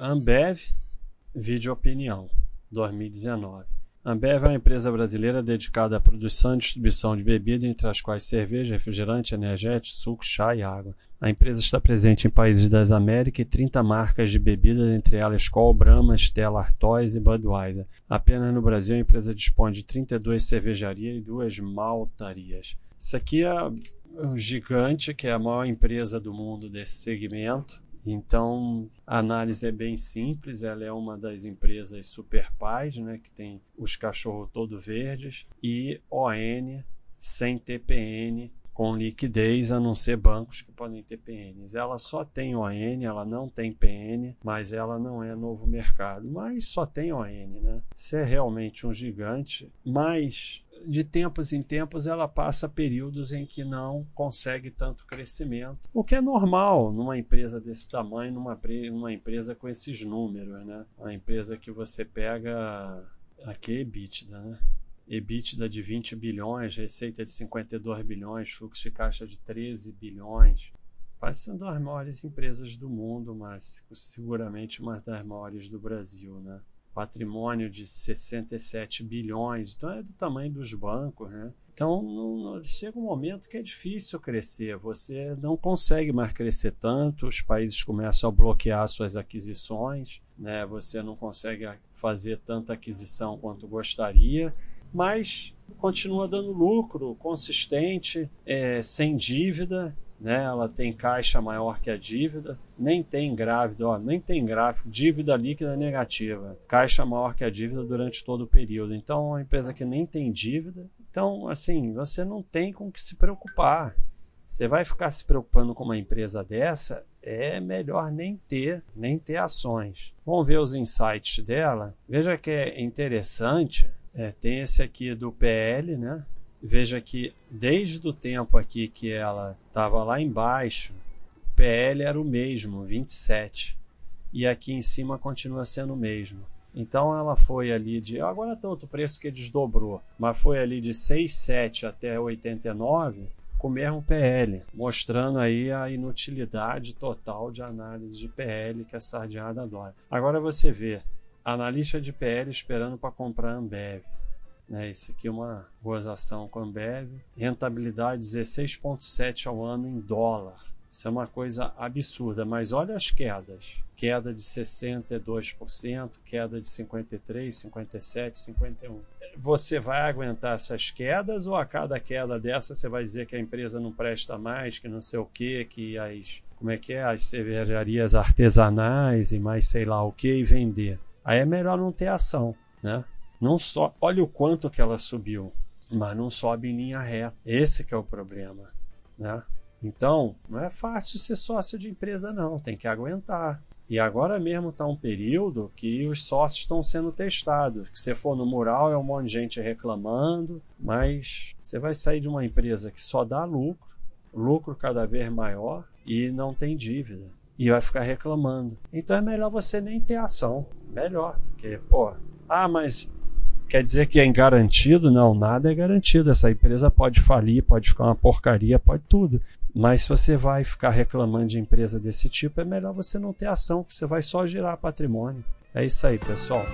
Ambev, vídeo opinião, 2019. Ambev é uma empresa brasileira dedicada à produção e distribuição de bebida, entre as quais cerveja, refrigerante, energético, suco, chá e água. A empresa está presente em países das Américas e 30 marcas de bebidas, entre elas Skol, Brahma, Stella Artois e Budweiser. Apenas no Brasil, a empresa dispõe de 32 cervejarias e duas maltarias. Isso aqui é um gigante, que é a maior empresa do mundo desse segmento então, a análise é bem simples, ela é uma das empresas super pais, né, que tem os cachorros todo verdes, e ON sem TPN com liquidez, a não ser bancos que podem ter PNs. Ela só tem ON, ela não tem PN, mas ela não é novo mercado. Mas só tem ON, né? Isso é realmente um gigante, mas de tempos em tempos ela passa períodos em que não consegue tanto crescimento, o que é normal numa empresa desse tamanho, numa, empresa com esses números, né? Uma empresa que você pega aqui é EBITDA, né? EBITDA de 20 bilhões, receita de 52 bilhões, fluxo de caixa de 13 bilhões. Ser uma das maiores empresas do mundo, mas seguramente uma das maiores do Brasil, né? Patrimônio de 67 bilhões, então é do tamanho dos bancos, né? Então chega um momento que é difícil crescer, você não consegue mais crescer tanto, os países começam a bloquear suas aquisições, né? Você não consegue fazer tanta aquisição quanto gostaria mas continua dando lucro consistente, é, sem dívida, né? Ela tem caixa maior que a dívida, nem tem grávida, ó, nem tem gráfico, dívida líquida negativa, caixa maior que a dívida durante todo o período. Então, é uma empresa que nem tem dívida. Então, assim, você não tem com que se preocupar. Você vai ficar se preocupando com uma empresa dessa, é melhor nem ter, nem ter ações. Vamos ver os insights dela. Veja que é interessante é, tem esse aqui do PL, né? Veja que desde o tempo aqui que ela estava lá embaixo, o PL era o mesmo, 27. E aqui em cima continua sendo o mesmo. Então ela foi ali de. Agora tem outro preço que desdobrou, mas foi ali de 6,7 até 89 com o mesmo PL, mostrando aí a inutilidade total de análise de PL que a sardinhada adora. Agora você vê, Analista de PL esperando para comprar Ambev. Né, isso aqui é uma gozação com a Ambev. Rentabilidade 16,7 ao ano em dólar. Isso é uma coisa absurda, mas olha as quedas. Queda de 62%, queda de 53%, 57%, 51%. Você vai aguentar essas quedas ou a cada queda dessa você vai dizer que a empresa não presta mais, que não sei o que, que as como é que é, as cervejarias artesanais e mais sei lá o que e vender. Aí é melhor não ter ação, né? Não só, olha o quanto que ela subiu, mas não sobe em linha reta. Esse que é o problema, né? Então, não é fácil ser sócio de empresa não, tem que aguentar. E agora mesmo está um período que os sócios estão sendo testados. Se você for no mural, é um monte de gente reclamando, mas você vai sair de uma empresa que só dá lucro, lucro cada vez maior e não tem dívida e vai ficar reclamando. Então é melhor você nem ter ação. Melhor. Porque, pô, ah, mas quer dizer que é garantido? Não, nada é garantido. Essa empresa pode falir, pode ficar uma porcaria, pode tudo. Mas se você vai ficar reclamando de empresa desse tipo, é melhor você não ter ação, que você vai só girar patrimônio. É isso aí, pessoal.